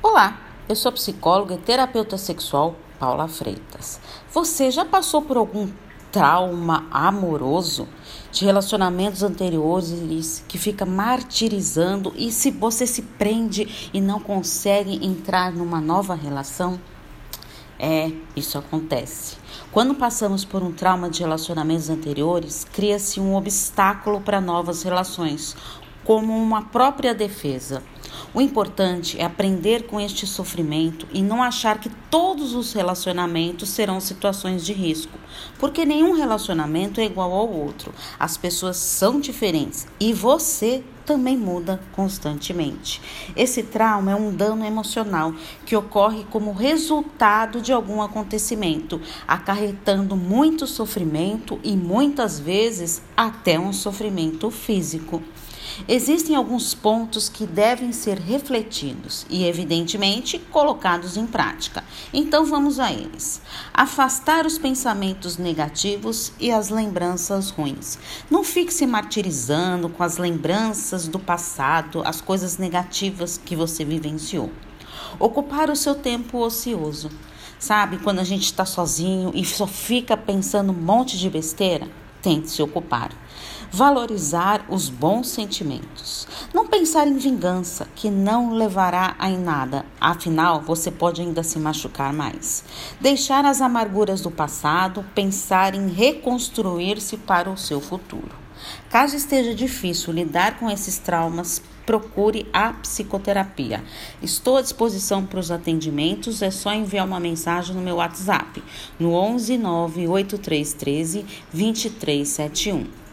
Olá, eu sou psicóloga e terapeuta sexual Paula Freitas. Você já passou por algum trauma amoroso de relacionamentos anteriores que fica martirizando e se você se prende e não consegue entrar numa nova relação? É, isso acontece. Quando passamos por um trauma de relacionamentos anteriores, cria-se um obstáculo para novas relações, como uma própria defesa. O importante é aprender com este sofrimento e não achar que todos os relacionamentos serão situações de risco, porque nenhum relacionamento é igual ao outro. As pessoas são diferentes e você também muda constantemente. Esse trauma é um dano emocional que ocorre como resultado de algum acontecimento, acarretando muito sofrimento e muitas vezes até um sofrimento físico. Existem alguns pontos que devem ser refletidos e, evidentemente, colocados em prática. Então vamos a eles. Afastar os pensamentos negativos e as lembranças ruins. Não fique se martirizando com as lembranças do passado, as coisas negativas que você vivenciou. Ocupar o seu tempo ocioso. Sabe, quando a gente está sozinho e só fica pensando um monte de besteira? Tente se ocupar. Valorizar os bons sentimentos. Não pensar em vingança, que não levará a em nada. Afinal, você pode ainda se machucar mais. Deixar as amarguras do passado, pensar em reconstruir-se para o seu futuro. Caso esteja difícil lidar com esses traumas, procure a psicoterapia. Estou à disposição para os atendimentos, é só enviar uma mensagem no meu WhatsApp, no 11 98313 2371.